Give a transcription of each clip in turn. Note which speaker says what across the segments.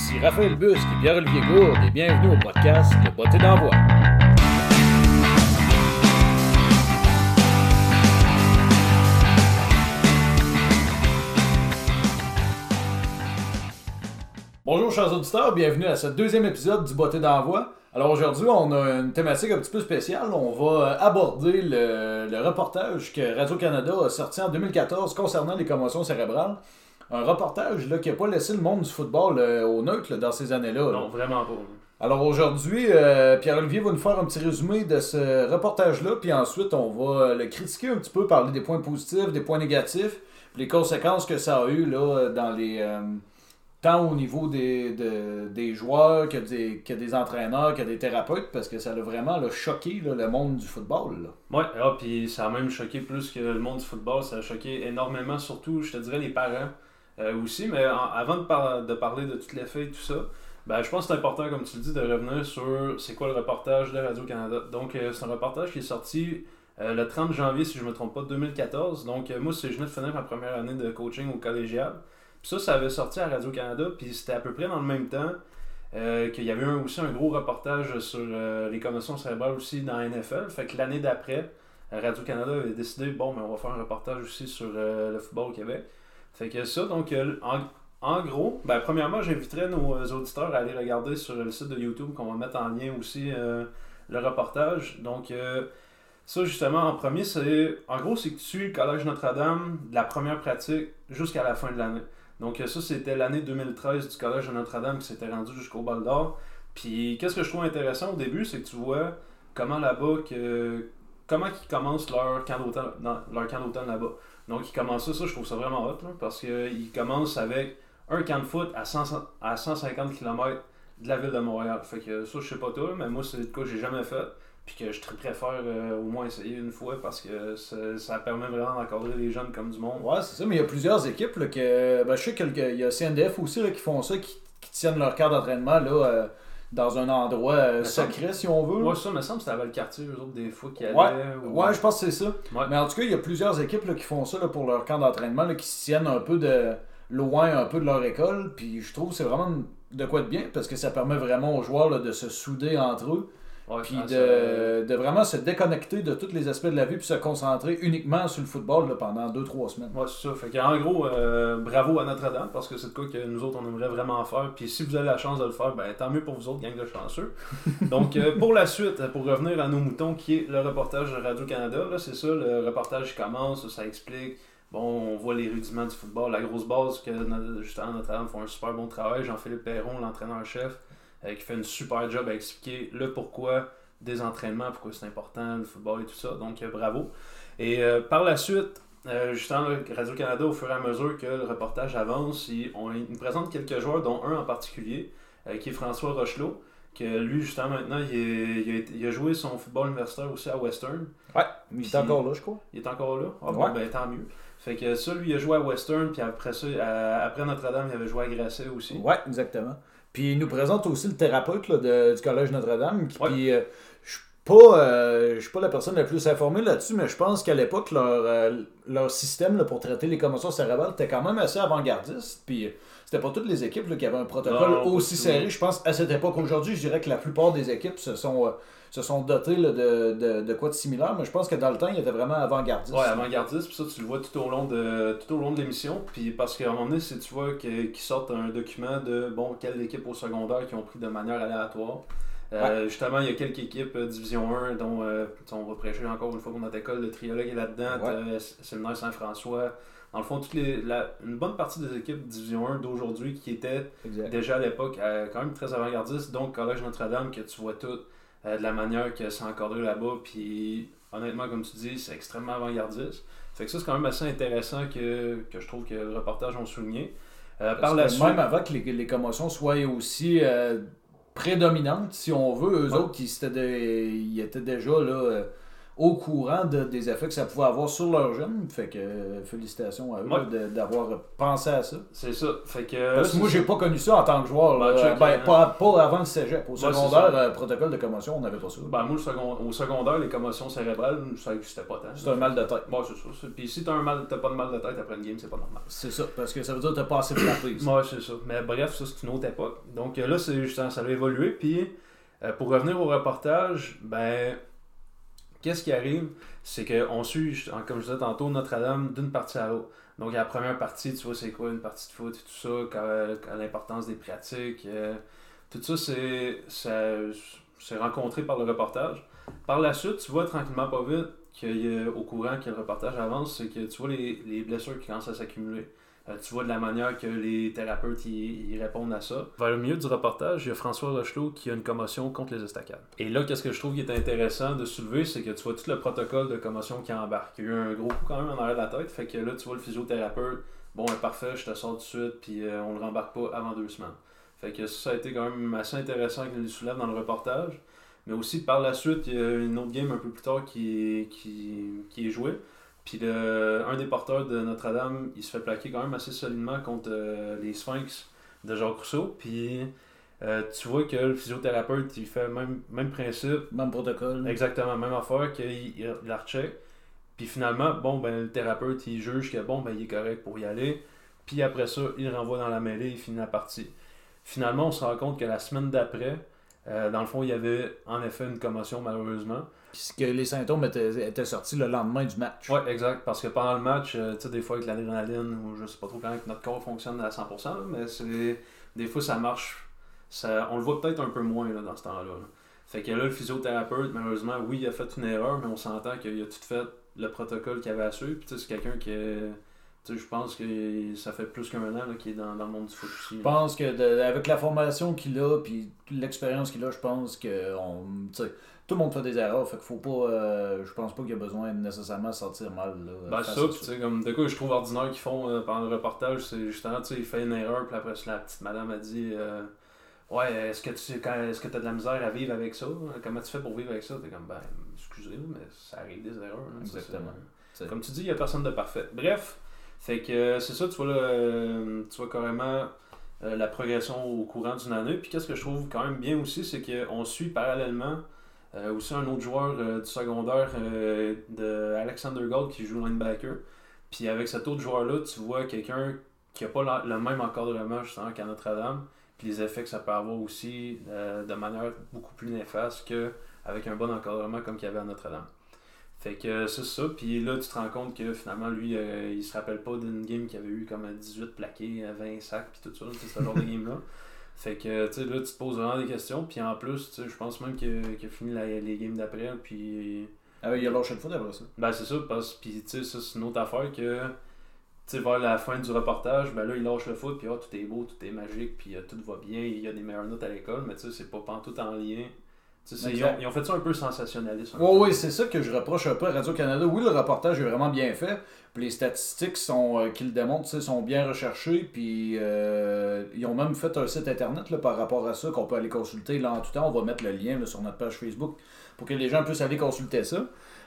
Speaker 1: Ici Raphaël Busque et Pierre-Olivier Gourde et bienvenue au podcast Le Beauté d'envoi. Bonjour chers auditeurs, bienvenue à ce deuxième épisode du Beauté d'envoi. Alors aujourd'hui, on a une thématique un petit peu spéciale. On va aborder le, le reportage que Radio-Canada a sorti en 2014 concernant les commotions cérébrales. Un reportage là, qui n'a pas laissé le monde du football euh, au neutre là, dans ces années-là. là.
Speaker 2: Non, vraiment pas.
Speaker 1: Alors aujourd'hui, euh, Pierre-Olivier va nous faire un petit résumé de ce reportage-là, puis ensuite on va euh, le critiquer un petit peu, parler des points positifs, des points négatifs, puis les conséquences que ça a eu là, dans les, euh, tant au niveau des, de- des joueurs que des, que des entraîneurs, que des thérapeutes, parce que ça a vraiment là, choqué là, le monde du football.
Speaker 2: Ouais, ah, puis ça a même choqué plus que le monde du football. Ça a choqué énormément, surtout, je te dirais, les parents euh, aussi. Mais avant de, par- de parler de toutes les faits et tout ça, ben, je pense que c'est important, comme tu le dis, de revenir sur c'est quoi le reportage de Radio-Canada. Donc, euh, c'est un reportage qui est sorti euh, le 30 janvier, si je ne me trompe pas, 2014. Donc, moi, c'est je venais de finir ma première année de coaching au collégial. Puis ça, ça avait sorti à Radio-Canada, puis c'était à peu près dans le même temps qu'il y avait aussi un gros reportage sur les commotions cérébrales aussi dans la NFL. Fait que l'année d'après, Radio-Canada avait décidé, bon, mais on va faire un reportage aussi sur le football au Québec. Fait que ça, donc, euh, en, gros, ben, premièrement, j'inviterais nos euh, auditeurs à aller regarder sur le site de YouTube qu'on va mettre en lien aussi euh, le reportage. Donc, ça, justement, en premier, c'est. En gros, c'est que tu suis le Collège Notre-Dame de la première pratique jusqu'à la fin de l'année. Donc, ça, c'était l'année 2013 du Collège de Notre-Dame qui s'était rendu jusqu'au bol d'or. Puis, qu'est-ce que je trouve intéressant au début, c'est que tu vois comment là-bas, comment ils commencent leur camp d'automne là-bas. Donc, ils commencent ça, ça, je trouve ça vraiment hot, parce qu'ils commencent avec un camp de foot à, 100 à 150 km de la ville de Montréal. Fait que ça, je sais pas toi, mais moi, c'est le cas que j'ai jamais fait. Puis que je préfère euh, au moins essayer une fois parce que ça, permet vraiment d'encadrer les jeunes comme du monde.
Speaker 1: Ouais, c'est ça, mais il y a plusieurs équipes là, que. Ben, je sais qu'il y a CNDF aussi qui font ça, qui, qui tiennent leur carte d'entraînement là, euh, dans un endroit euh, secret, si on veut.
Speaker 2: Moi, ça me semble que c'était le quartier, eux autres, des fois, qui allaient.
Speaker 1: Ouais,
Speaker 2: ou-
Speaker 1: Ouais, je pense que c'est ça.
Speaker 2: Ouais.
Speaker 1: Mais en tout cas, il y a plusieurs équipes là, qui font ça là, pour leur camp d'entraînement, qui se tiennent un peu de loin un peu de leur école. Puis je trouve que c'est vraiment de quoi de bien parce que ça permet vraiment aux joueurs là, de se souder entre eux.
Speaker 2: Ouais,
Speaker 1: Puis
Speaker 2: ah, ça-
Speaker 1: de, de vraiment se déconnecter de tous les aspects de la vie puis se concentrer uniquement sur le football là, pendant 2-3 semaines.
Speaker 2: Ouais, c'est ça. Fait qu'en gros, euh, bravo à Notre-Dame, parce que c'est de quoi que nous autres, on aimerait vraiment faire. Puis si vous avez la chance de le faire, ben tant mieux pour vous autres, gang de chanceux. Donc, euh, pour la suite, pour revenir à nos moutons, qui est le reportage de Radio-Canada, c'est ça, le reportage commence, ça explique. Bon, on voit les rudiments du football, la grosse base que justement Notre-Dame font un super bon travail. Jean-Philippe Perron, l'entraîneur-chef, euh, qui fait une super job à expliquer le pourquoi des entraînements, pourquoi c'est important, le football et tout ça. Donc, euh, bravo. Et euh, par la suite, justement, Radio-Canada, au fur et à mesure que le reportage avance, il, on, il nous présente quelques joueurs, dont un en particulier, qui est François Rochelot, que lui, justement, maintenant, il, est- il a, été- il a joué son football universitaire aussi à Western.
Speaker 1: Ouais, il est encore là, je crois.
Speaker 2: Il est encore là? Ah bon, ben tant mieux. Fait que ça, lui, il a joué à Western, puis après ça, à- après Notre-Dame, il avait joué à Grasset aussi.
Speaker 1: Ouais, exactement. Puis il nous présente aussi le thérapeute là, de- du Collège Notre-Dame. qui-
Speaker 2: Ouais.
Speaker 1: Puis euh, je suis pas, euh, je suis pas la personne la plus informée là-dessus, mais je pense qu'à l'époque, leur, euh, leur système là, pour traiter les commotions cérébrales était quand même assez avant-gardiste. Puis c'était pas toutes les équipes là, qui avaient un protocole
Speaker 2: Non,
Speaker 1: aussi serré. Je pense à cette époque. Aujourd'hui, je dirais que la plupart des équipes se sont, euh, se sont dotées là, de, de, de quoi de similaire, mais je pense que dans le temps, il était vraiment avant-gardiste.
Speaker 2: Ouais, avant-gardiste, puis ça, tu le vois tout au long de tout au long de l'émission. Puis parce qu'à un moment donné, si tu vois qu'ils sortent un document de bon, quelles équipes au secondaire qui ont pris de manière aléatoire. Euh, Justement, il y a quelques équipes euh, Division 1 dont euh, on va prêcher encore une fois pour notre école. Le triologue est là-dedans,
Speaker 1: Ouais.
Speaker 2: Séminaire Saint-François. Dans le fond, toutes les, la- une bonne partie des équipes Division 1 d'aujourd'hui qui étaient
Speaker 1: Exact.
Speaker 2: déjà à l'époque euh, quand même très avant-gardiste. Donc, Collège Notre-Dame, que tu vois tout euh, de la manière que c'est encadré là-bas. Puis, honnêtement, comme tu dis, c'est extrêmement avant-gardiste. Fait que ça, c'est quand même assez intéressant que, que je trouve que le reportage ont souligné. Euh, par la suite.
Speaker 1: Même avant que les, les commotions soient aussi euh, prédominantes, si on veut, eux
Speaker 2: Ouais.
Speaker 1: autres, ils, étaient de- ils étaient déjà là, au courant de- des effets que ça pouvait avoir sur leurs jeunes. Fait que euh, félicitations à eux
Speaker 2: Ouais.
Speaker 1: de- d'avoir pensé à ça.
Speaker 2: C'est ça. Fait que.
Speaker 1: Parce que moi, j'ai pas connu ça en tant que joueur. là.
Speaker 2: Ben,
Speaker 1: Ben,
Speaker 2: hein.
Speaker 1: pas, pas avant le cégep. Au
Speaker 2: c'est
Speaker 1: secondaire, euh, protocole de commotion, on n'avait pas ça.
Speaker 2: Ben, moi, second- au secondaire, les commotions cérébrales, ça n'existait pas tant.
Speaker 1: C'est un mal de tête.
Speaker 2: Bon, c'est ça. Puis si t'as un mal, t'as pas de mal de tête après une game, c'est pas normal.
Speaker 1: C'est ça, parce que ça veut dire que t'as pas assez frappé. ça.
Speaker 2: Ouais, c'est ça. Mais bref, ça, c'est une autre époque. Donc euh, là, c'est justement, ça a évolué. Puis euh, pour revenir au reportage, ben, qu'est-ce qui arrive? C'est qu'on suit, comme je disais tantôt, Notre-Dame d'une partie à l'autre. Donc la première partie, tu vois, c'est quoi? Une partie de foot et tout ça, quand l'importance des pratiques. euh, tout ça, c'est c'est rencontré par le reportage. Par la suite, tu vois tranquillement pas vite qu'au courant que le reportage avance, c'est que tu vois les, les blessures qui commencent à s'accumuler. Euh, tu vois de la manière que les thérapeutes répondent à ça. Vers le milieu du reportage, il y a François Rochelot qui a une commotion contre les estacades. Et là, qu'est-ce que je trouve qui est intéressant de soulever, c'est que tu vois tout le protocole de commotion qui embarque. Il y a eu un gros coup quand même en arrière de la tête, fait que là, tu vois le physiothérapeute, bon, ben, parfait, je te sors tout de suite, puis euh, on le rembarque pas avant deux semaines. Fait que ça, ça a été quand même assez intéressant qu'il le soulève dans le reportage. Mais aussi, par la suite, il y a une autre game un peu plus tard qui est jouée. Puis le, un des porteurs de Notre-Dame, il se fait plaquer quand même assez solidement contre euh, les Sphinx de Jacques Rousseau. Puis euh, tu vois que le physiothérapeute, il fait le même, même principe,
Speaker 1: Même protocole.
Speaker 2: exactement même affaire, qu'il il, il la recheck. Puis finalement, bon, ben, le thérapeute, il juge que bon, ben, il est correct pour y aller. Puis après ça, il renvoie dans la mêlée, il finit la partie. Finalement, on se rend compte que la semaine d'après, euh, dans le fond, il y avait en effet une commotion malheureusement.
Speaker 1: Puisque les symptômes étaient, étaient sortis le lendemain du match.
Speaker 2: Ouais, exact. Parce que pendant le match, euh, tu sais, des fois avec l'adrénaline, ou je sais pas trop comment que notre corps fonctionne à 100%, là, mais c'est des fois ça marche. Ça, on le voit peut-être un peu moins là, dans ce temps-là. là. Fait que là, le physiothérapeute, malheureusement, oui, il a fait une erreur, mais on s'entend qu'il a tout fait le protocole qu'il avait à suivre. Puis tu sais, c'est quelqu'un qui est- tu sais, je pense que ça fait plus qu'un an qu'il est dans, dans le monde du foot aussi.
Speaker 1: Je pense que de- avec la formation qu'il a puis l'expérience qu'il a, je pense que on, tout le monde fait des erreurs. Fait qu'il faut pas. euh, je pense pas qu'il y a besoin de nécessairement sortir mal. Là,
Speaker 2: Ben ça, tu sais, comme de quoi je trouve ordinaire qu'ils font euh, pendant le reportage, c'est justement, tu sais, il fait une erreur, puis après la petite madame a dit euh, Ouais, est-ce que tu quand, est-ce que t'as de la misère à vivre avec ça? Comment tu fais pour vivre avec ça? T'es comme, ben, excusez, mais ça arrive des erreurs. hein,
Speaker 1: Exactement.
Speaker 2: Comme tu dis, il n'y a personne de parfait. Bref, fait que c'est ça, tu vois, là, tu vois carrément la progression au courant d'une année. Puis qu'est-ce que je trouve quand même bien aussi, c'est qu'on suit parallèlement euh, aussi un autre joueur euh, du secondaire euh, de Alexander Gold qui joue linebacker. Puis avec cet autre joueur-là, tu vois quelqu'un qui n'a pas la- le même encadrement justement qu'à Notre-Dame. Puis les effets que ça peut avoir aussi euh, de manière beaucoup plus néfaste qu'avec un bon encadrement comme qu'il y avait à Notre-Dame. Fait que c'est ça, puis là tu te rends compte que finalement lui il se rappelle pas d'une game qui avait eu comme 18 plaqués, euh, 20 sacs, puis tout ça, ce genre de game-là. Fait que tu sais, là tu te poses vraiment des questions, puis en plus, tu sais, je pense même que- qu'il a fini la- les games d'après, puis
Speaker 1: Ah oui, il a lâché le foot après ça.
Speaker 2: ben c'est ça, parce puis tu sais, ça c'est une autre affaire que tu sais, vers la fin du reportage, ben là il lâche le foot, puis ah, tout est beau, tout est magique, puis euh, tout va bien, il y a des meilleures notes à l'école, mais tu sais, c'est pas pantoute en lien. Ils, ont, ils ont fait ça un peu sensationnaliste.
Speaker 1: Oui, c'est ça que je reproche un peu à Radio-Canada. Oui, le reportage est vraiment bien fait. Puis les statistiques sont, euh, qui le démontrent sont bien recherchées. Puis euh, ils ont même fait un site internet là, par rapport à ça qu'on peut aller consulter là, en tout temps. On va mettre le lien là, sur notre page Facebook pour que les gens puissent aller consulter ça.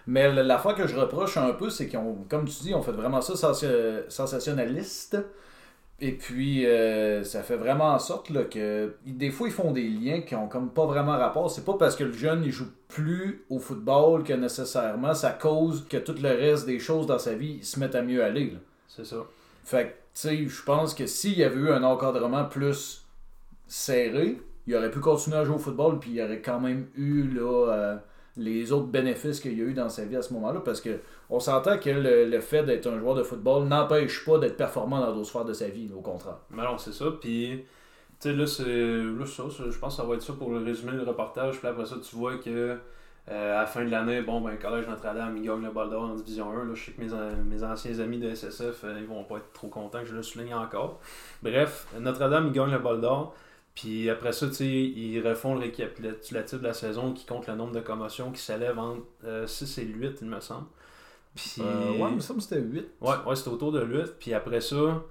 Speaker 1: Mais l- l'affaire que je reproche un peu, c'est qu'ils ont, comme tu dis, on fait vraiment ça sens- sensationnaliste. Et puis, euh, ça fait vraiment en sorte là, que des fois, ils font des liens qui ont comme pas vraiment rapport. C'est pas parce que le jeune, il joue plus au football que nécessairement ça cause que tout le reste des choses dans sa vie il se mettent à mieux aller.
Speaker 2: C'est ça.
Speaker 1: Fait que, tu sais, je pense que s'il y avait eu un encadrement plus serré, il aurait pu continuer à jouer au football, puis il aurait quand même eu là, euh, les autres bénéfices qu'il y a eu dans sa vie à ce moment-là. Parce que on s'entend que le, le fait d'être un joueur de football n'empêche pas d'être performant dans d'autres sphères de sa vie, au contraire.
Speaker 2: Mais non, c'est ça. Puis, tu sais, là, c'est ça, Je pense que ça va être ça pour le résumer le reportage. Puis après ça, tu vois que euh, à la fin de l'année, bon, ben, Collège Notre-Dame, il gagne le bol d'or en Division 1. Là, je sais que mes, mes anciens amis de SSF, euh, ils vont pas être trop contents que je le souligne encore. Bref, Notre-Dame, il gagne le bol d'or. Puis après ça, tu sais, ils refont le récapitulatif de la saison qui compte le nombre de commotions qui s'élève entre euh, 6 et 8, il me semble. Puis...
Speaker 1: Euh, ouais, il me semble que c'était 8.
Speaker 2: Ouais, ouais c'était autour de 8. Puis après ça,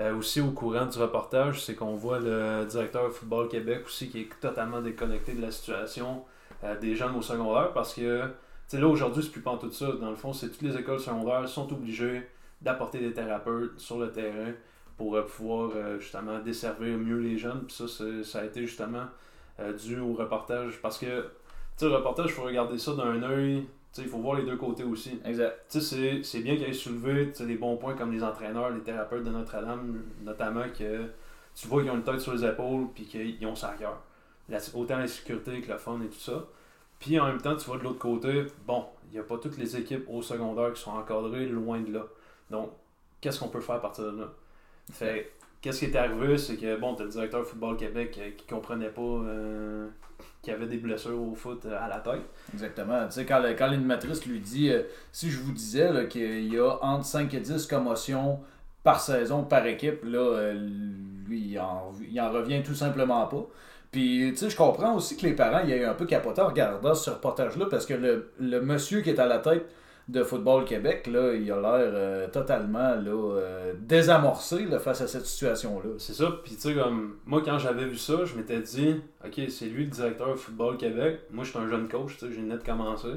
Speaker 2: euh, aussi au courant du reportage, c'est qu'on voit le directeur de Football Québec aussi qui est totalement déconnecté de la situation euh, des jeunes au secondaire parce que sais, là, aujourd'hui, c'est plus pas tout ça. Dans le fond, c'est toutes les écoles secondaires sont obligées d'apporter des thérapeutes sur le terrain pour euh, pouvoir euh, justement desservir mieux les jeunes. Puis ça, ça a été justement euh, dû au reportage. Parce que, tu sais, le reportage, il faut regarder ça d'un œil. Il faut voir les deux côtés aussi.
Speaker 1: Exact.
Speaker 2: C'est bien qu'il ait soulevé des bons points comme les entraîneurs, les thérapeutes de Notre-Dame, notamment que tu vois qu'ils ont une tête sur les épaules puis qu'ils ont ça à cœur. Autant la sécurité que le fun et tout ça. Puis en même temps, tu vois de l'autre côté, bon, il n'y a pas toutes les équipes au secondaire qui sont encadrées loin de là. Donc, qu'est-ce qu'on peut faire à partir de là? Fait qu'est-ce qui est arrivé, c'est que bon, t'as le directeur Football Québec euh, qui comprenait pas euh, qu'il y avait des blessures au foot euh, à la tête.
Speaker 1: Exactement. Tu sais, quand, quand l'animatrice lui dit si je vous disais qu'il y a entre 5 et 10 commotions par saison, par équipe, là, lui, il en, il en revient tout simplement pas. Puis, tu sais, je comprends aussi que les parents, il y a eu un peu capoté en regardant ce reportage-là parce que le, le, monsieur qui est à la tête de Football Québec, là, il a l'air euh, totalement là, euh, désamorcé face à cette situation-là.
Speaker 2: C'est ça, puis tu sais, comme moi, quand j'avais vu ça, je m'étais dit, ok, c'est lui le directeur de Football Québec. Moi, je suis un jeune coach, tu sais, j'ai net commencé.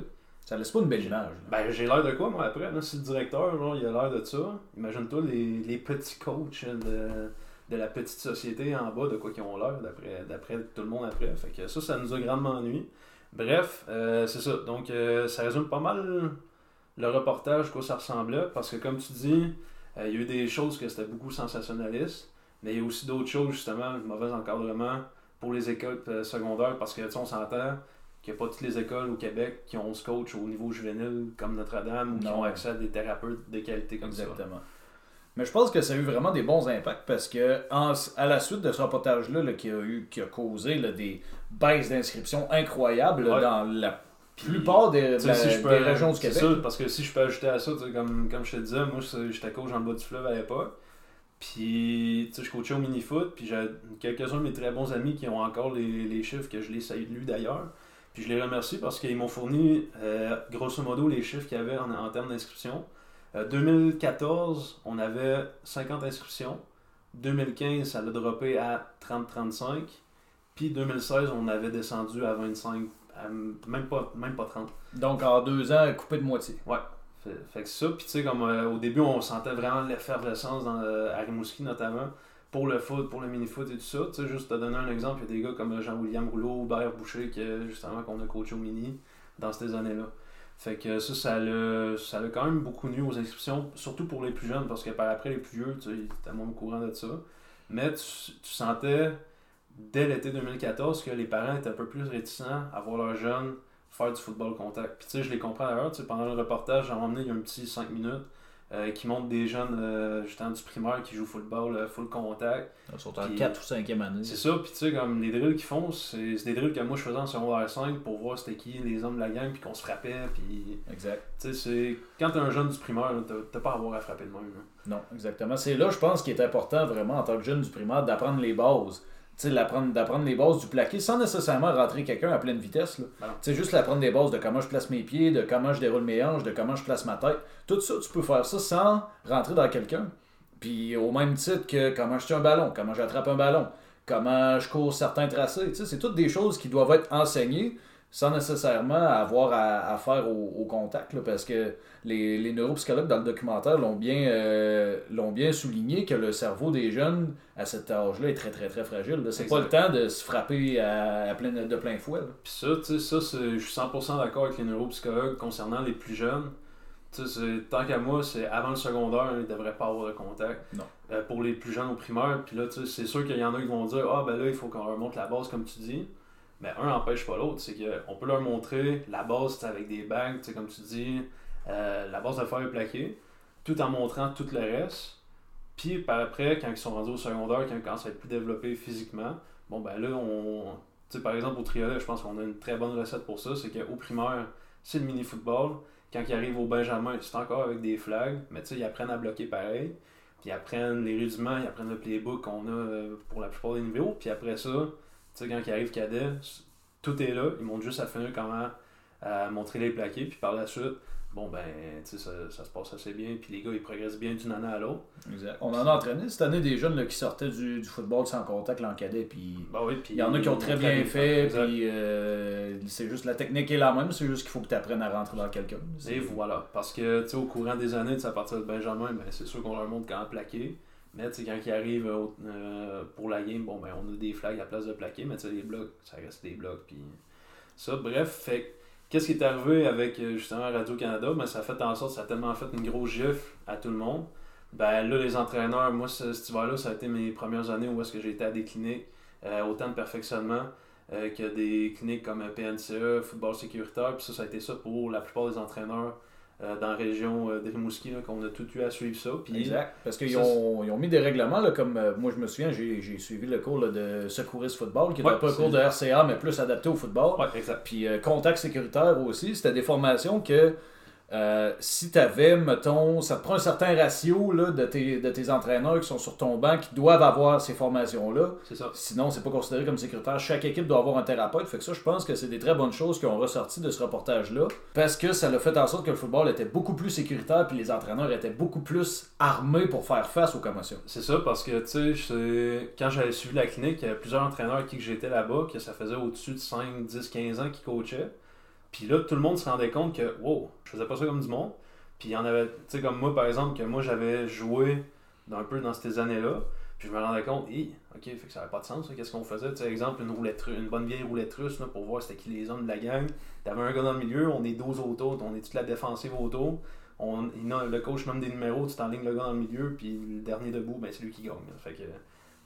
Speaker 1: Ça laisse pas une belle image.
Speaker 2: Ben, j'ai l'air de quoi, moi, après là, Si le directeur, genre, il a l'air de ça, imagine-toi les, les, petits coachs de, de, la petite société en bas, de quoi qu'ils ont l'air, d'après tout le monde après. Fait que ça, ça nous a grandement ennuyé. Bref, euh, c'est ça. Donc, ça résume pas mal le reportage, quoi ça ressemblait, parce que comme tu dis, euh, il y a eu des choses que c'était beaucoup sensationnaliste, mais il y a aussi d'autres choses, justement, le mauvais encadrement pour les écoles euh, secondaires, parce que, tu on s'entend qu'il n'y a pas toutes les écoles au Québec qui ont ce coach au niveau juvénile comme Notre-Dame ou qui ont accès à des thérapeutes de qualité comme
Speaker 1: ça. Exactement. Mais je pense que ça a eu vraiment des bons impacts parce que à la suite de ce reportage-là qui, a eu, qui a causé des baisses d'inscription incroyables dans la plupart des, régions du Québec.
Speaker 2: Ça, parce que si je peux ajouter à ça, comme, comme je te disais, moi j'étais coach en bas du fleuve à l'époque. Puis, je coachais au mini-foot, puis j'ai quelques-uns de mes très bons amis qui ont encore les, les chiffres que je les lu d'ailleurs. Puis je les remercie parce qu'ils m'ont fourni, euh, grosso modo, les chiffres qu'il y avait en, termes d'inscription. 2014, euh, on avait 50 inscriptions. 2015, ça a droppé à 30-35. Puis 2016, on avait descendu à 25 même, pas, même pas 30.
Speaker 1: Donc en deux ans, coupé de moitié.
Speaker 2: Ouais. Fait, fait que ça, puis tu sais, comme euh, au début, on sentait vraiment l'effervescence dans, euh, à Rimouski notamment, pour le foot, pour le mini-foot et tout ça. Tu sais, juste te donner un exemple, il y a des gars comme Jean-William Rouleau, Hubert Boucher, qui, justement, qu'on a coaché au mini dans ces années-là. Fait que ça, ça a, ça a quand même beaucoup nu aux inscriptions, surtout pour les plus jeunes, parce que par après, les plus vieux, tu sais, étaient moins au courant de ça. Mais tu, tu sentais dès l'été 2014 que les parents étaient un peu plus réticents à voir leurs jeunes faire du football contact. Puis tu sais, je les comprends d'ailleurs, pendant le reportage, j'ai emmené il y a un petit 5 minutes euh, qui montre des jeunes euh, justement du primaire qui jouent football euh, full contact.
Speaker 1: Ils sont en 4 ou 5e année.
Speaker 2: C'est ça, puis tu sais, comme les drills qu'ils font, c'est des drills que moi je faisais en secondaire 5 pour voir c'était qui les hommes de la gang, puis qu'on se frappait, puis...
Speaker 1: Exact.
Speaker 2: Tu sais, c'est... Quand t'es un jeune du primaire, t'as pas à avoir à frapper de même.
Speaker 1: Non, exactement. C'est là, je pense, qu'il est important vraiment en tant que jeune du primaire d'apprendre les bases d'apprendre les bases du plaqué sans nécessairement rentrer quelqu'un à pleine vitesse. C'est juste d'apprendre des bases de comment je place mes pieds, de comment je déroule mes hanches, de comment je place ma tête. Tout ça, tu peux faire ça sans rentrer dans quelqu'un. Puis au même titre que comment je tiens un ballon, comment j'attrape un ballon, comment je cours certains tracés. C'est toutes des choses qui doivent être enseignées sans nécessairement avoir à, faire au, contact, parce que les, les, neuropsychologues dans le documentaire l'ont bien, euh, l'ont bien souligné que le cerveau des jeunes à cet âge-là est très très très fragile. C'est pas le temps de se frapper à, plein, de plein fouet.
Speaker 2: Puis ça, tu sais, ça, je suis 100% d'accord avec les neuropsychologues concernant les plus jeunes. tant qu'à moi, c'est avant le secondaire, ils ne devraient pas avoir de contact.
Speaker 1: Non.
Speaker 2: Euh, pour les plus jeunes au primaire, puis là, c'est sûr qu'il y en a qui vont dire Ah, ben là, il faut qu'on remonte la base, comme tu dis. Mais un n'empêche pas l'autre. C'est qu'on peut leur montrer la base avec des bagues, comme tu dis, euh, la base de faire plaqué, tout en montrant tout le reste. Puis par après, quand ils sont rendus au secondaire, quand ils commencent à être plus développés physiquement, bon ben là, on. Tu sais, par exemple, au triolet, je pense qu'on a une très bonne recette pour ça. C'est qu'au primaire, c'est le mini-football. Quand ils arrivent au Benjamin, c'est encore avec des flags, mais tu sais, ils apprennent à bloquer pareil. Puis ils apprennent les rudiments, ils apprennent le playbook qu'on a euh, pour la plupart des niveaux. Puis après ça, sais, quand il arrive cadet, tout est là. Ils montrent juste à finir comment montrer les plaqués. Puis par la suite, bon, ben, tu sais, ça, ça, se passe assez bien, puis les gars, ils progressent bien d'une année à l'autre.
Speaker 1: Exact. On en a entraîné cette année des jeunes là, qui sortaient du, du football sans contact en cadet, puis
Speaker 2: ben oui,
Speaker 1: il y en a qui ont très bien fait, puis euh, c'est juste la technique est la même, c'est juste qu'il faut que tu apprennes à rentrer dans quelqu'un.
Speaker 2: Et voilà. Parce que, tu sais, au courant des années, à partir de Benjamin, ben, c'est sûr qu'on leur montre quand plaquer. Mais, quand ils arrivent au- euh, pour la game, bon, ben, on a des flags à place de plaquer, mais, les blocs, ça reste des blocs, puis ça. Bref, fait que, qu'est-ce qui est arrivé avec, euh, justement, Radio-Canada? Ben, ça a fait en sorte, ça a tellement fait une grosse gifle à tout le monde. Ben, là, les entraîneurs, moi, ce- cet hiver-là, ça a été mes premières années où est-ce que j'ai été à des cliniques, euh, autant de perfectionnement, euh, que des cliniques comme PNCE, football sécuritaire. Puis ça, ça a été ça pour la plupart des entraîneurs euh, dans la région euh, de Rimouski, qu'on a tout eu à suivre ça. Puis,
Speaker 1: Exact. Parce qu'ils ont, ils ont mis des règlements, là, comme euh, moi je me souviens, j'ai suivi le cours là, de secouriste football, qui
Speaker 2: Ouais,
Speaker 1: était pas un cours de RCA, mais plus adapté au football.
Speaker 2: Ouais, exact.
Speaker 1: Puis euh, contact sécuritaire aussi, c'était des formations que euh, si tu avais, mettons, ça te prend un certain ratio là, de, tes, de tes entraîneurs qui sont sur ton banc qui doivent avoir ces formations-là.
Speaker 2: C'est ça.
Speaker 1: Sinon, c'est pas considéré comme sécuritaire. Chaque équipe doit avoir un thérapeute. Fait que ça, je pense que c'est des très bonnes choses qui ont ressorti de ce reportage-là. Parce que ça l'a fait en sorte que le football était beaucoup plus sécuritaire puis les entraîneurs étaient beaucoup plus armés pour faire face aux commotions.
Speaker 2: C'est ça, parce que, tu sais, quand j'avais suivi la clinique, il y avait plusieurs entraîneurs avec qui j'étais là-bas, que ça faisait au-dessus de 5, 10, 15 ans qui coachaient. Puis là, tout le monde se rendait compte que, wow, je faisais pas ça comme du monde. Puis il y en avait, tu sais, comme moi, par exemple, que moi, j'avais joué un peu dans ces années-là. Puis je me rendais compte, hi, ok, fait que ça n'avait pas de sens, qu'est-ce qu'on faisait? Tu sais, exemple, une, roulette, une bonne vieille roulette russe, là, pour voir c'était qui les hommes de la gang. T'avais un gars dans le milieu, on est 12 autour, on est toute la défensive autour. On, le coach nomme des numéros, tu t'enlignes le gars dans le milieu, puis le dernier debout, ben, c'est lui qui gagne. Fait que,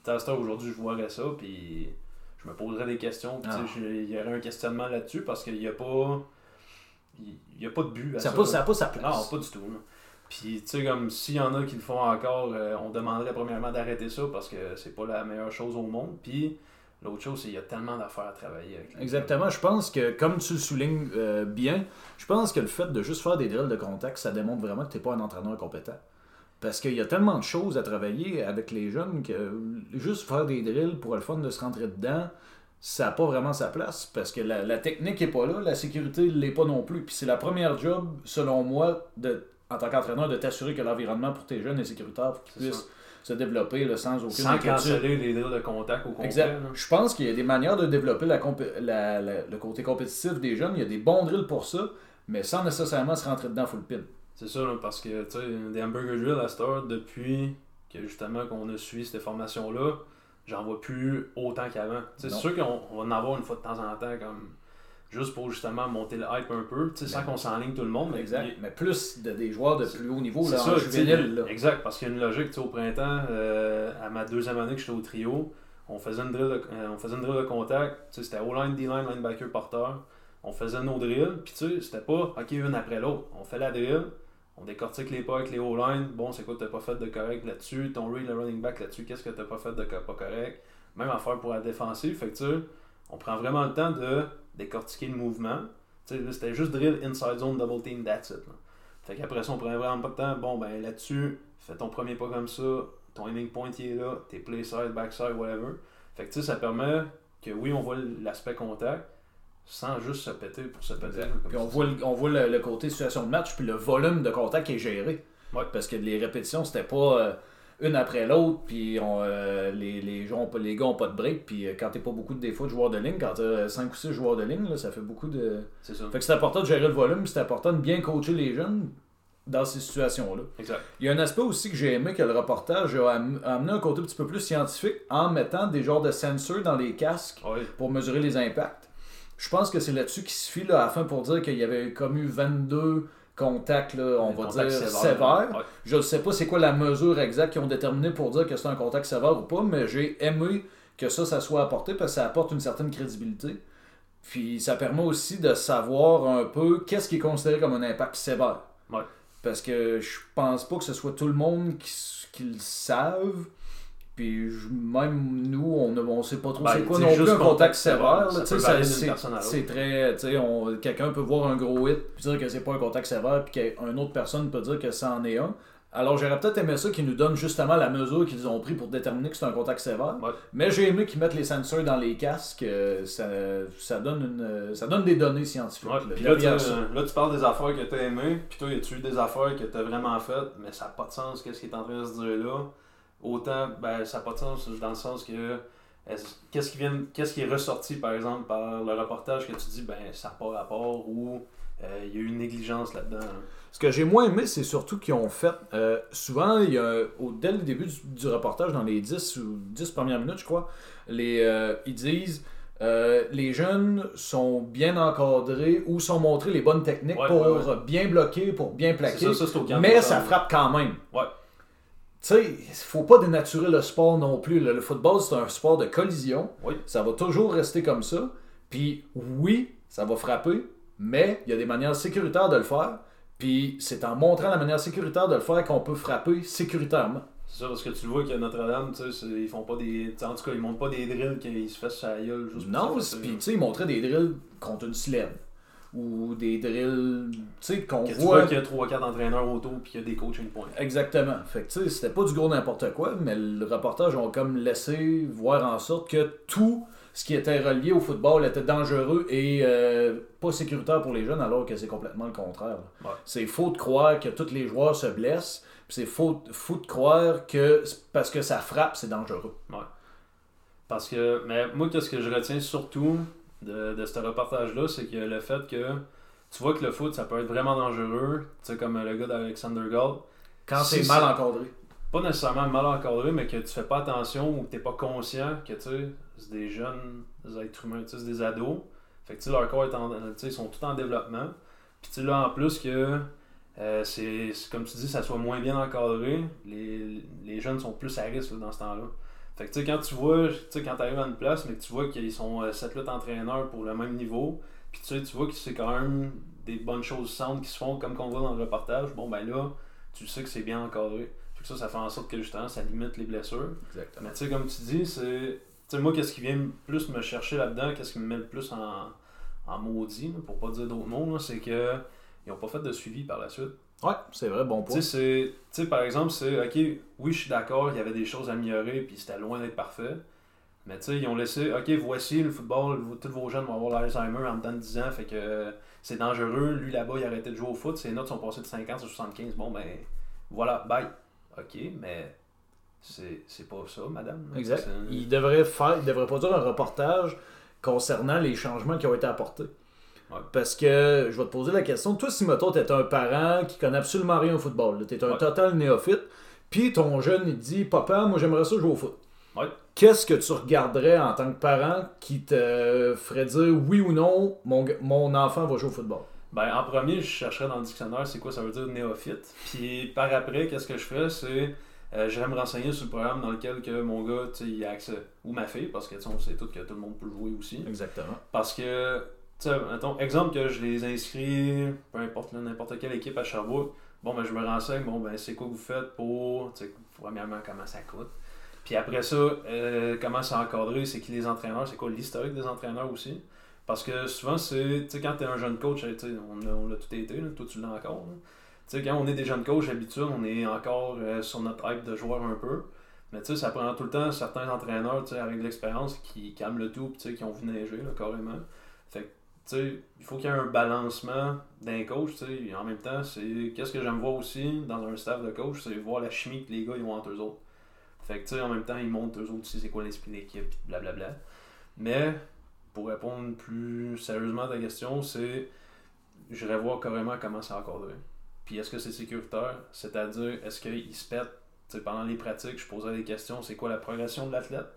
Speaker 2: à cette aujourd'hui, je voirais ça, puis je me poserais des questions.
Speaker 1: Ah.
Speaker 2: Il y aurait un questionnement là-dessus, parce qu'il n'y a pas. Il n'y a pas de but à
Speaker 1: Ça
Speaker 2: ça.
Speaker 1: n'a pas, ça sa place.
Speaker 2: Non, pas du tout. là. Puis, tu sais, comme s'il y en a qui le font encore, euh, on demanderait premièrement d'arrêter ça parce que c'est pas la meilleure chose au monde. Puis, l'autre chose, c'est qu'il y a tellement d'affaires à travailler avec.
Speaker 1: Exactement. Je pense que, comme tu le soulignes euh, bien, je pense que le fait de juste faire des drills de contact, ça démontre vraiment que tu n'es pas un entraîneur compétent. Parce qu'il y a tellement de choses à travailler avec les jeunes que juste faire des drills pour le fun de se rentrer dedans, ça n'a pas vraiment sa place. Parce que la, la technique n'est pas là, la sécurité ne l'est pas non plus. Puis c'est la première job, selon moi, de, en tant qu'entraîneur, de t'assurer que l'environnement pour tes jeunes est sécuritaire pour qu'ils puissent se développer là, sans aucune
Speaker 2: Sans
Speaker 1: inquiétude.
Speaker 2: canceller les drills de contact au complet.
Speaker 1: Exact. Je pense qu'il y a des manières de développer la- la- le côté compétitif des jeunes. Il y a des bons drills pour ça, mais sans nécessairement se rentrer dedans full pin.
Speaker 2: C'est ça, là, parce que, tu sais, des hamburger drills à cette heure, depuis que justement qu'on a suivi cette formation-là, j'en vois plus autant qu'avant. C'est sûr qu'on on va en avoir une fois de temps en temps, comme juste pour justement monter le hype un peu, sans
Speaker 1: Ben,
Speaker 2: qu'on s'enligne tout le monde. mais
Speaker 1: Exact. Mais plus de, des joueurs de plus haut niveau, là,
Speaker 2: ça,
Speaker 1: en juvénile. là.
Speaker 2: Exact, parce qu'il y a une logique, tu sais, au printemps, euh, à ma deuxième année que j'étais au trio, on faisait une drill de, euh, on faisait une drill de contact, c'était O-line, D-line, linebacker, porteur. On faisait nos drills, puis tu sais, c'était pas, ok, une après l'autre. On fait la drill, on décortique les pas avec les O-line, bon, c'est quoi t'as pas fait de correct là-dessus, ton read, le running back là-dessus, qu'est-ce que t'as pas fait de pas correct? Même affaire pour la défensive, fait que tu on prend vraiment le temps de décortiquer le mouvement. Tu sais, c'était juste drill, inside zone, double team, that's it. Fait qu'après ça, on prenait vraiment pas de temps. Bon, ben là-dessus, fais ton premier pas comme ça, ton aiming point il est là, tes play side, backside, whatever. Fait que tu sais, ça permet que oui, on voit l'aspect contact sans juste se péter pour se péter.
Speaker 1: Puis on voit, le, on voit le, le côté situation de match, puis le volume de contact qui est géré.
Speaker 2: Ouais.
Speaker 1: Parce que les répétitions, c'était pas euh, une après l'autre, puis on, euh, les, les, gens les gars ont pas de break, puis euh, quand t'es pas beaucoup de défauts de joueurs de ligne, quand t'as 5 ou 6 joueurs de ligne, là, ça fait beaucoup de.
Speaker 2: C'est ça.
Speaker 1: Fait que c'est important de gérer le volume, c'est important de bien coacher les jeunes dans ces situations-là.
Speaker 2: Exact.
Speaker 1: Il y a un aspect aussi que j'ai aimé que le reportage a am- amené un côté un petit peu plus scientifique en mettant des genres de sensors dans les casques
Speaker 2: Oui,
Speaker 1: pour mesurer les impacts. Je pense que c'est là-dessus qu'il se fie là, à la fin pour dire qu'il y avait comme eu 22 contacts, là, on va dire,
Speaker 2: sévères.
Speaker 1: sévères.
Speaker 2: Ouais.
Speaker 1: Je ne sais pas c'est quoi la mesure exacte qu'ils ont déterminée pour dire que c'est un contact sévère ou pas, mais j'ai aimé que ça, ça soit apporté parce que ça apporte une certaine crédibilité. Puis ça permet aussi de savoir un peu qu'est-ce qui est considéré comme un impact sévère.
Speaker 2: Ouais.
Speaker 1: Parce que je pense pas que ce soit tout le monde qui, qui le savent. Puis je- même nous, on ne on sait pas trop
Speaker 2: Ben,
Speaker 1: c'est quoi non plus un contact sévère. c'est- très. Quelqu'un peut voir un gros hit puis dire que c'est pas un contact sévère, puis qu'une autre personne peut dire que ça en est un. Alors j'aurais peut-être aimé ça qu'ils nous donnent justement la mesure qu'ils ont pris pour déterminer que c'est un contact sévère.
Speaker 2: Ouais.
Speaker 1: Mais j'ai aimé qu'ils mettent les sensors dans les casques. euh, Ça, ça, donne, une, ça donne des données scientifiques.
Speaker 2: Ouais,
Speaker 1: là,
Speaker 2: puis là, tu,
Speaker 1: derrière ça.
Speaker 2: euh, là, tu parles des affaires que tu as aimées, puis toi, y a-tu eu des affaires que tu as vraiment faites, mais ça n'a pas de sens, qu'est-ce qui est en train de se dire là? Autant, ben, ça n'a pas de sens dans le sens que. est-ce- Qu'est-ce qui, vient, qu'est-ce qui est ressorti, par exemple, par le reportage que tu dis, ben, ça n'a pas rapport ou euh, il y a eu une négligence là-dedans. hein?
Speaker 1: Ce que j'ai moins aimé, c'est surtout qu'ils ont fait. euh, souvent, il y a, au, dès le début du, du reportage, dans les 10 ou 10 premières minutes, je crois, les, euh, ils disent les jeunes sont bien encadrés ou sont montrés les bonnes techniques
Speaker 2: Ouais,
Speaker 1: pour
Speaker 2: ouais,
Speaker 1: bien bloquer, pour bien plaquer.
Speaker 2: Ça, ça,
Speaker 1: mais ça frappe quand même.
Speaker 2: Ouais.
Speaker 1: Tu sais, il faut pas dénaturer le sport non plus. Le football, c'est un sport de collision.
Speaker 2: Oui.
Speaker 1: Ça va toujours rester comme ça. Puis oui, ça va frapper, mais il y a des manières sécuritaires de le faire. Puis c'est en montrant la manière sécuritaire de le faire qu'on peut frapper sécuritairement.
Speaker 2: C'est ça, parce que tu le vois qu'à Notre-Dame, tu sais, c'est- ils font pas des. En tout cas, ils montent pas des drills qu'ils se fassent sa gueule juste
Speaker 1: Non, puis tu sais, ils montraient des drills contre une sled. Ou des drills, tu sais, qu'on
Speaker 2: tu
Speaker 1: voit.
Speaker 2: vois qu'il y a 3-4 entraîneurs autour puis qu'il y a des coaching points.
Speaker 1: Exactement. Fait que tu sais, c'était pas du gros n'importe quoi, mais le reportage ont comme laissé voir en sorte que tout ce qui était relié au football était dangereux et euh, pas sécuritaire pour les jeunes, alors que c'est complètement le contraire.
Speaker 2: Ouais.
Speaker 1: C'est faux de croire que tous les joueurs se blessent, puis c'est faux, faux de croire que parce que ça frappe, c'est dangereux.
Speaker 2: Parce que, mais moi, qu'est-ce que je retiens surtout de, de ce reportage-là, c'est que le fait que tu vois que le foot, ça peut être vraiment dangereux, tu sais, comme le gars d'Alexander Gall,
Speaker 1: Quand
Speaker 2: Si
Speaker 1: c'est mal encadré.
Speaker 2: pas nécessairement mal encadré, mais que tu fais pas attention ou que t'es pas conscient que, tu sais, c'est des jeunes êtres humains, tu sais, c'est des ados. Fait que, tu sais, leur corps est en, ils sont tout en développement. Puis, tu sais, là, en plus que, euh, c'est, c'est comme tu dis, ça soit moins bien encadré, les, les jeunes sont plus à risque là, dans ce temps-là. Fait que, tu sais, quand tu vois, tu sais, quand t'arrives à une place, mais que tu vois qu'ils sont 7-8 entraîneurs pour le même niveau, puis tu sais, tu vois que c'est quand même des bonnes choses centres qui se font, comme qu'on voit dans le reportage, bon, ben là, tu sais que c'est bien encadré. Fait que ça, ça fait en sorte que justement, ça limite les blessures.
Speaker 1: Exactement.
Speaker 2: Mais tu sais, comme tu dis, c'est. Tu sais, moi, qu'est-ce qui vient plus me chercher là-dedans, qu'est-ce qui me met le plus en, en maudit, pour pas dire d'autres mots, c'est que ils ont pas fait de suivi par la suite.
Speaker 1: Ouais, c'est vrai, bon point.
Speaker 2: tu sais, par exemple, c'est OK, oui, je suis d'accord, il y avait des choses à améliorer, puis c'était loin d'être parfait. Mais tu sais, ils ont laissé, OK, voici le football, vous- tous vos jeunes vont avoir l'Alzheimer en dedans de 10 ans, fait que euh, c'est dangereux. Lui là-bas, il a arrêté de jouer au foot, ses notes sont passées de 50 à 75. Bon, ben, voilà, bye. OK, mais c'est pas ça, madame.
Speaker 1: Exact. Il devrait faire, il devrait produire un reportage concernant les changements qui ont été apportés. Parce que je vais te poser la question. Toi, si mettons, t'es un parent qui connaît absolument rien au football, tu es un
Speaker 2: Ouais.
Speaker 1: total néophyte, puis ton jeune il dit Papa, moi j'aimerais ça jouer au foot.
Speaker 2: Ouais.
Speaker 1: Qu'est-ce que tu regarderais en tant que parent qui te ferait dire oui ou non, mon, mon enfant va jouer au football?
Speaker 2: Ben, en premier, je chercherais dans le dictionnaire c'est quoi ça veut dire néophyte. Puis par après, qu'est-ce que je ferais? C'est. Euh, J'irais me renseigner sur le programme dans lequel que mon gars il a accès. Ou ma fille, parce que tu sais, on sait tout que tout le monde peut jouer aussi.
Speaker 1: Exactement.
Speaker 2: Parce que, tu sais, exemple que je les inscris, peu importe, n'importe quelle équipe à Sherbrooke, bon, ben, je me renseigne, bon, ben, c'est quoi que vous faites pour, tu sais, premièrement, comment ça coûte. Puis après ça, euh, comment c'est encadré, c'est qui les entraîneurs, c'est quoi l'historique des entraîneurs aussi. Parce que souvent, c'est, tu sais, quand t'es un jeune coach, on, on l'a tout été, là, toi tu l'as encore. Tu sais, quand on est des jeunes coachs habituels, on est encore euh, sur notre hype de joueur un peu. Mais tu sais, ça prend tout le temps certains entraîneurs, tu sais, avec de l'expérience, qui calment le tout, tu sais, qui ont vu neiger, là, carrément. Fait que, il faut qu'il y ait un balancement d'un coach, tu sais. et En même temps, c'est qu'est-ce que j'aime voir aussi dans un staff de coach, c'est voir la chimie que les gars ils ont entre eux autres. Fait que, en même temps, ils montrent eux autres c'est quoi l'esprit d'équipe, blablabla. Mais, pour répondre plus sérieusement à ta question, c'est j'irais voir carrément comment c'est encadré. Puis est-ce que c'est sécuritaire? C'est-à-dire, est-ce qu'il se pète Tu sais, pendant les pratiques, je poserais des questions, c'est quoi la progression de l'athlète?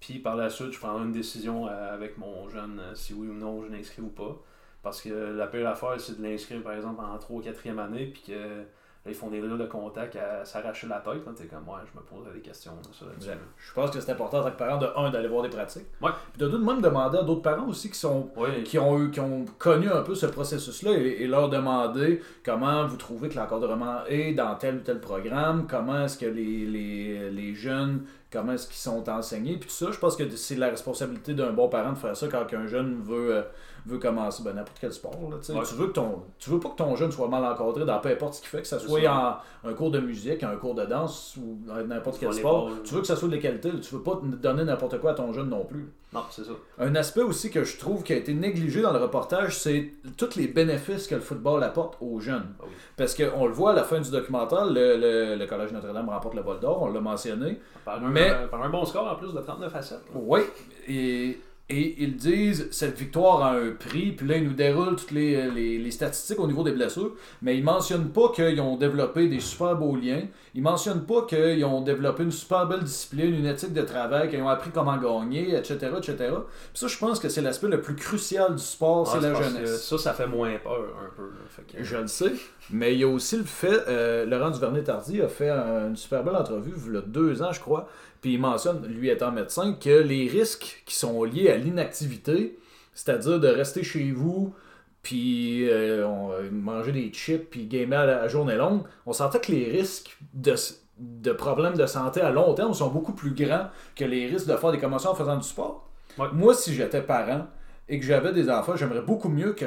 Speaker 2: Puis par la suite, je prendrai une décision euh, avec mon jeune, euh, si oui ou non je l'inscris ou pas. Parce que la pire affaire, c'est de l'inscrire par exemple en 3 ou 4e année, que là, ils font des drills de contact à s'arracher la tête. Là, t'es comme, ouais, je me poserais des questions là.
Speaker 1: Exact. Je pense que c'est important en tant que parent de un d'aller voir des pratiques.
Speaker 2: Ouais.
Speaker 1: Puis de deux de même demander à d'autres parents aussi qui sont qui ont, eu, qui ont connu un peu ce processus-là et, et leur demander comment vous trouvez que l'encadrement est dans tel ou tel programme, comment est-ce que les, les, les jeunes comment est-ce qu'ils sont enseignés, puis tout ça. Je pense que c'est la responsabilité d'un bon parent de faire ça quand un jeune veut, euh, veut commencer ben, n'importe quel sport. Là, tu sais.
Speaker 2: Ouais.
Speaker 1: tu, veux que ton, tu veux pas que ton jeune soit mal encadré dans peu importe ce qu'il fait, que ce soit en un cours de musique, un cours de danse ou n'importe quel sport. Tu veux que ça soit de qualité, tu veux pas donner n'importe quoi à ton jeune non plus.
Speaker 2: Non, c'est ça.
Speaker 1: Un aspect aussi que je trouve qui a été négligé dans le reportage, c'est tous les bénéfices que le football apporte aux jeunes.
Speaker 2: Ah oui.
Speaker 1: Parce qu'on le voit à la fin du documentaire, le, le- le Collège Notre-Dame remporte le bol d'or, on l'a mentionné.
Speaker 2: Par un,
Speaker 1: Mais-
Speaker 2: par un bon score en plus de 39 à 7. là.
Speaker 1: Oui, et, et ils disent cette victoire a un prix, puis là ils nous déroulent toutes les, les- les statistiques au niveau des blessures, mais ils mentionnent pas qu'ils ont développé des super beaux liens, ils mentionnent pas qu'ils ont développé une super belle discipline, une éthique de travail, qu'ils ont appris comment gagner, etc. etc. Puis ça, je pense que c'est l'aspect le plus crucial du sport, c'est la jeunesse.
Speaker 2: Ça, ça fait moins peur un peu. là. Fait que-
Speaker 1: Je le sais, mais il y a aussi le fait, euh, Laurent Duvernay-Tardy a fait un- une super belle entrevue, il y a deux ans, je crois, puis il mentionne, lui étant médecin, que les risques qui sont liés à l'inactivité, c'est-à-dire de rester chez vous, puis euh, euh, manger des chips, puis gamer à la journée longue, on sentait que les risques de, de problèmes de santé à long terme sont beaucoup plus grands que les risques de faire des commotions en faisant du sport.
Speaker 2: Ouais.
Speaker 1: Moi, si j'étais parent, et que j'avais des enfants, j'aimerais beaucoup mieux que,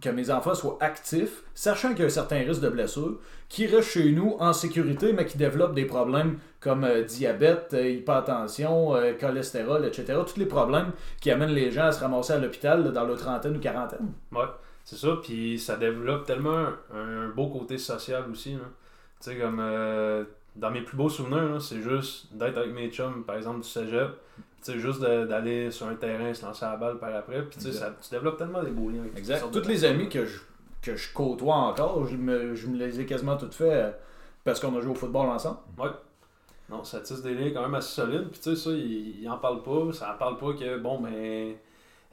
Speaker 1: que mes enfants soient actifs, sachant qu'il y a un certain risque de blessure, qui restent chez nous en sécurité, mais qui développent des problèmes comme euh, diabète, euh, hypertension, euh, cholestérol, etc. Tous les problèmes qui amènent les gens à se ramasser à l'hôpital dans leur trentaine ou quarantaine.
Speaker 2: Ouais, c'est ça. Puis ça développe tellement un, un beau côté social aussi. là. Tu sais, comme dans mes plus beaux souvenirs, c'est juste d'être avec mes chums, par exemple, du cégep. Sais, juste d'aller sur un terrain, se lancer la balle par après. Puis tu sais,
Speaker 1: Exact.
Speaker 2: ça- tu développes tellement des beaux liens avec
Speaker 1: Exact. Toutes les amis que je, que je côtoie encore, je me, je me les ai quasiment toutes fait euh, parce qu'on a joué au football ensemble.
Speaker 2: Ouais. Non, ça tisse des liens quand même assez solides. Puis tu sais, ça, ils il en parlent pas. Ça en parle pas que, bon, ben,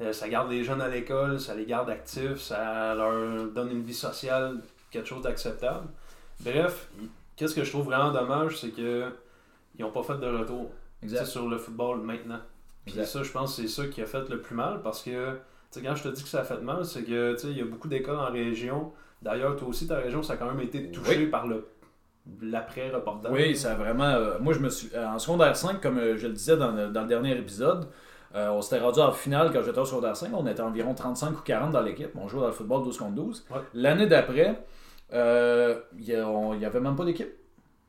Speaker 2: euh, ça garde les jeunes à l'école, ça les garde actifs, ça leur donne une vie sociale, quelque chose d'acceptable. Bref, qu'est-ce que je trouve vraiment dommage, c'est que ils ont pas fait de retour sur le football maintenant. Puis
Speaker 1: Exact.
Speaker 2: ça, je pense que c'est ça qui a fait le plus mal parce que, tu sais, quand je te dis que ça a fait mal, c'est que, il y a beaucoup d'écoles en région. D'ailleurs, toi aussi, ta région, ça a quand même été touché par le l'après-reportage.
Speaker 1: Oui, ça a vraiment. euh, moi, je me suis. euh, en secondaire 5, comme euh, je le disais dans le, dans le dernier épisode, on s'était rendu en finale quand j'étais au secondaire 5. On était environ 35 ou 40 dans l'équipe. On jouait dans le football 12 contre 12.
Speaker 2: Ouais.
Speaker 1: L'année d'après, il n'y avait même pas d'équipe.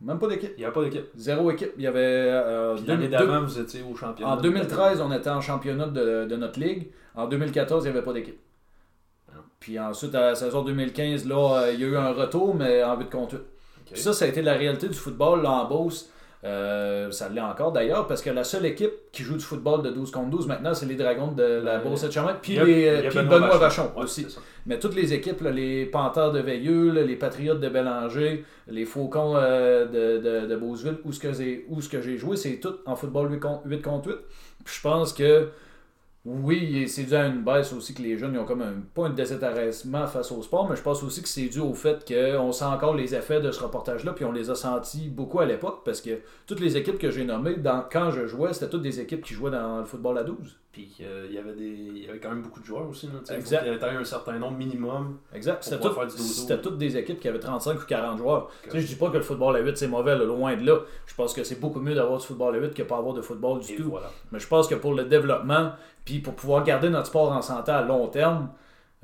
Speaker 1: Même pas d'équipe.
Speaker 2: Il n'y a pas d'équipe.
Speaker 1: Zéro équipe. Il y avait. euh,
Speaker 2: L'année d'avant, vous étiez au championnat.
Speaker 1: en 2013, on était en championnat de, de notre ligue. En 2014, il n'y avait pas d'équipe.
Speaker 2: Ah.
Speaker 1: Puis ensuite, à la saison 2015, là, euh, il y a eu un retour, mais en vue de compte. Puis ça, ça a été la réalité du football là, en Beauce. Euh, ça l'est encore d'ailleurs, parce que la seule équipe qui joue du football de 12 contre 12 maintenant, c'est les Dragons de la
Speaker 2: Euh,
Speaker 1: Beauce et Chamonix, puis, les, puis Benoît, Vachon, aussi. Mais toutes les équipes, là, les Panthères de Veilleux, là, les Patriotes de Bélanger, les Faucons euh, de, de, de Beauceville, où ce que j'ai joué, c'est tout en football 8 contre 8. contre 8. Puis je pense que oui, c'est dû à une baisse aussi que les jeunes ils ont comme un, pas un désintéressement face au sport, mais je pense aussi que c'est dû au fait qu'on sent encore les effets de ce reportage-là, puis on les a sentis beaucoup à l'époque, parce que toutes les équipes que j'ai nommées, dans, quand je jouais, c'était toutes des équipes qui jouaient dans le football à 12.
Speaker 2: Puis euh, il y avait des il y avait quand même beaucoup de joueurs aussi. Là.
Speaker 1: Exact.
Speaker 2: Il y ait un certain nombre minimum.
Speaker 1: Exact. C'était tout- toutes des équipes qui avaient 35 ou 40 joueurs. Sais, je dis pas que le football à 8 c'est mauvais, là, loin de là. Je pense que c'est beaucoup mieux d'avoir du football à 8 que pas avoir de football du
Speaker 2: Et
Speaker 1: tout.
Speaker 2: voilà.
Speaker 1: Mais je pense que pour le développement, puis pour pouvoir garder notre sport en santé à long terme,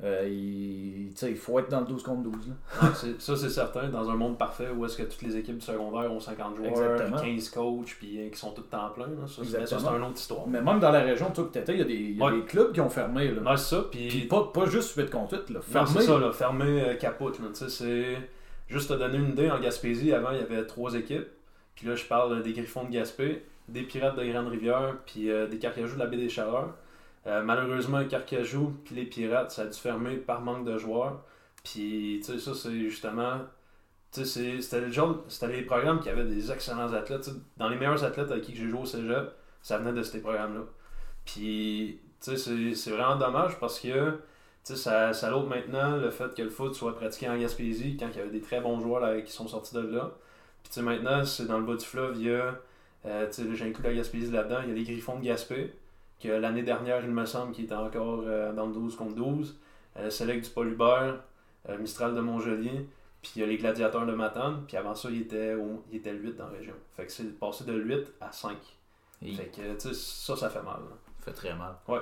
Speaker 1: euh, il, il faut être dans le 12 contre 12. là.
Speaker 2: Non, c'est- ça, c'est certain. Dans un monde parfait où est-ce que toutes les équipes du secondaire ont 50 joueurs,
Speaker 1: Exactement.
Speaker 2: 15 coachs, puis euh, qui sont tous temps plein. Là. Ça, c'est- une autre histoire.
Speaker 1: Mais même dans la région, toi que t'étais, il y a, des, il y a
Speaker 2: Ouais.
Speaker 1: des clubs qui ont fermé. Là.
Speaker 2: Ça. Puis,
Speaker 1: pas, pas juste 8 contre 8, là. Fermé.
Speaker 2: c'est ça, là, fermé euh, capote. C'est juste te donner une idée. En Gaspésie, avant, il y avait trois équipes. Puis là, je parle des Griffons de Gaspé, des Pirates de Grande-Rivière, puis euh, des Carcajou de la baie des Chaleurs. Euh, malheureusement, Carcajou puis les Pirates, ça a dû fermer par manque de joueurs. Puis, tu sais, ça, c'est justement. Tu sais, c'était le les programmes qui avaient des excellents athlètes. Dans les meilleurs athlètes avec qui j'ai joué au cégep, ça venait de ces programmes-là. Puis, tu sais, c'est- vraiment dommage parce que. Tu sais, ça, ça l'autre maintenant le fait que le foot soit pratiqué en Gaspésie quand il y avait des très bons joueurs là, qui sont sortis de là. Puis tu sais, maintenant, c'est dans le bas du fleuve, il y a, euh, tu sais, j'ai inclus la Gaspésie là-dedans, il y a les Griffons de Gaspé, que l'année dernière, il me semble, qui était encore euh, dans le 12 contre 12. Euh, Select du Paul Hubert, euh, Mistral de Montjolier, puis il y a les Gladiateurs de Matane, puis avant ça, il était, au, il était le 8 dans la région. Fait que c'est passé de 8 à 5. Fait que, ça, ça fait mal. là.
Speaker 1: Ça fait très mal.
Speaker 2: Ouais.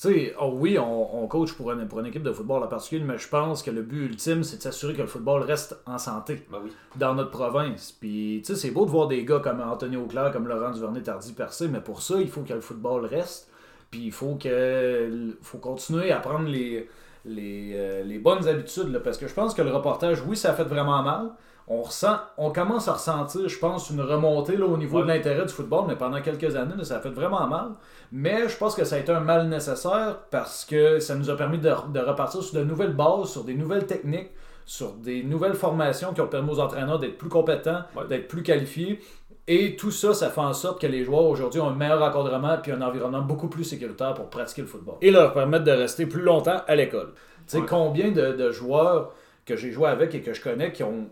Speaker 1: Sais, oh oui, on, on coach pour une, pour une équipe de football en particulier, mais je pense que le but ultime, c'est de s'assurer que le football reste en santé
Speaker 2: Ben oui.
Speaker 1: dans notre province. Puis, tu sais, c'est beau de voir des gars comme Anthony Auclair, comme Laurent Duvernay-Tardy percer, mais pour ça, il faut que le football reste. Puis, il faut que faut continuer à prendre les, les, euh, les bonnes habitudes. là, parce que je pense que le reportage, oui, ça a fait vraiment mal. On, ressent, on commence à ressentir, je pense, une remontée là, au niveau
Speaker 2: Ouais.
Speaker 1: de l'intérêt du football, mais pendant quelques années, là, ça a fait vraiment mal. Mais je pense que ça a été un mal nécessaire parce que ça nous a permis de, de repartir sur de nouvelles bases, sur des nouvelles techniques, sur des nouvelles formations qui ont permis aux entraîneurs d'être plus compétents,
Speaker 2: Ouais.
Speaker 1: d'être plus qualifiés. Et tout ça, ça fait en sorte que les joueurs aujourd'hui ont un meilleur encadrement puis un environnement beaucoup plus sécuritaire pour pratiquer le football. Et leur permettre de rester plus longtemps à l'école. Tu sais,
Speaker 2: Ouais.
Speaker 1: combien de, de joueurs que j'ai joué avec et que je connais qui ont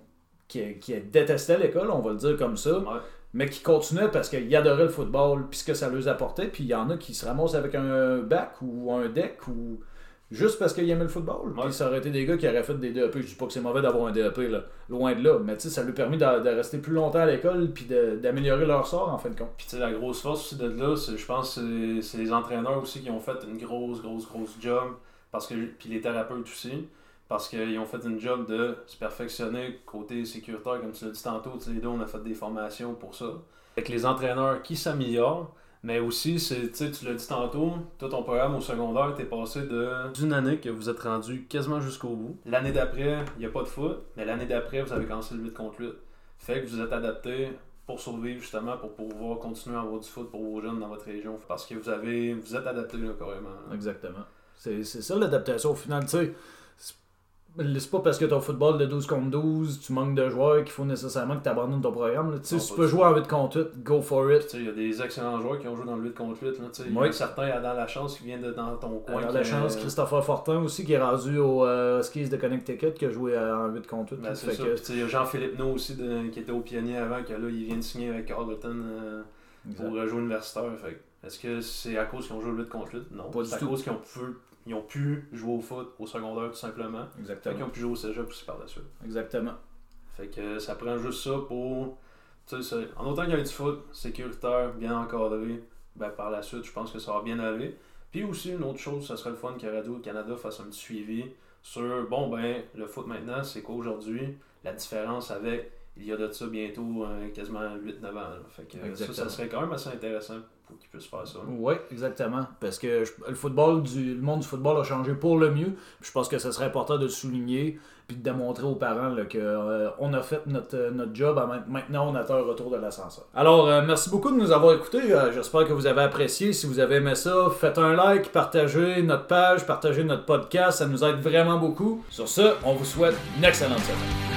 Speaker 1: qui, qui détestaient l'école, on va le dire comme ça,
Speaker 2: Ouais.
Speaker 1: mais qui continuaient parce qu'ils adoraient le football puis ce que ça leur apportait. Puis il y en a qui se ramassent avec un bac ou un deck ou juste parce qu'ils aimaient le football. Puis ça aurait été des gars qui auraient fait des DEP. Je dis pas que c'est mauvais d'avoir un DEP, là, loin de là, mais ça lui a permis de, de rester plus longtemps à l'école puis d'améliorer leur sort en fin de compte.
Speaker 2: Puis, tu sais, la grosse force aussi de là, je pense que c'est- c'est les entraîneurs aussi qui ont fait une grosse, grosse, grosse job. Parce que, puis les thérapeutes aussi. Parce qu'ils ont fait une job de se perfectionner côté sécuritaire, comme tu l'as dit tantôt. Les deux, on a fait des formations pour ça. Avec les entraîneurs qui s'améliorent. Mais aussi, c'est, tu l'as dit tantôt, toi, ton programme au secondaire, t'es passé de d'une année que vous êtes rendu quasiment jusqu'au bout. L'année d'après, il n'y a pas de foot, mais l'année d'après, vous avez commencé le 8 contre 8. Fait que vous êtes adapté pour survivre justement, pour pouvoir continuer à avoir du foot pour vos jeunes dans votre région. Parce que vous avez vous êtes adapté là, carrément. là.
Speaker 1: Exactement. C'est c'est ça l'adaptation au final. Tu sais, c'est- pas parce que ton football de 12 contre 12, tu manques de joueurs qu'il faut nécessairement que tu abandonnes ton programme. là. Tu sais,
Speaker 2: pas
Speaker 1: peux jouer en 8 contre 8, go for it.
Speaker 2: Il y a des excellents joueurs qui ont joué dans le 8 contre 8. Là,
Speaker 1: Oui.
Speaker 2: a certains dans la chance qui viennent de dans ton coin.
Speaker 1: Alors,
Speaker 2: qui,
Speaker 1: la chance,
Speaker 2: euh,
Speaker 1: Christopher Fortin aussi, qui est rendu au euh, Skis de Connecticut, qui a joué euh, en 8 contre 8.
Speaker 2: ben, c'est ça.
Speaker 1: que-
Speaker 2: il y a Jean-Philippe No aussi de- qui était au pionnier avant, que là, il vient de signer avec Carleton euh, pour jouer universitaire. Fait est-ce que c'est à cause qu'ils ont joué 8 contre 8 Non.
Speaker 1: Pas du
Speaker 2: C'est à
Speaker 1: tout.
Speaker 2: cause qu'ils ont pu, ils ont pu jouer au foot au secondaire tout simplement. Fait qu'ils
Speaker 1: Exactement.
Speaker 2: ont pu jouer au cégep aussi par la suite.
Speaker 1: Exactement.
Speaker 2: Fait que ça prend juste ça pour. Tu sais, en autant qu'il y ait du foot sécuritaire, bien encadré, ben par la suite, je pense que ça va bien aller. Puis aussi, une autre chose, ça serait le fun que Radio-Canada fasse un petit suivi sur, bon, ben, le foot maintenant, c'est quoi aujourd'hui La différence avec, il y a de ça bientôt euh, quasiment 8-9 ans. là. Fait que ça, serait quand même assez intéressant pour qu'ils puissent faire ça.
Speaker 1: Oui, exactement. Parce que je- le football, du, le monde du football a changé pour le mieux. Puis je pense que ce serait important de le souligner puis de démontrer aux parents que euh, on a fait notre, euh, notre job. Maintenant, on attend un retour de l'ascenseur. Alors, euh, merci beaucoup de nous avoir écoutés. Euh, J'espère que vous avez apprécié. Si vous avez aimé ça, faites un like, partagez notre page, partagez notre podcast. Ça nous aide vraiment beaucoup. Sur ce, on vous souhaite une excellente semaine.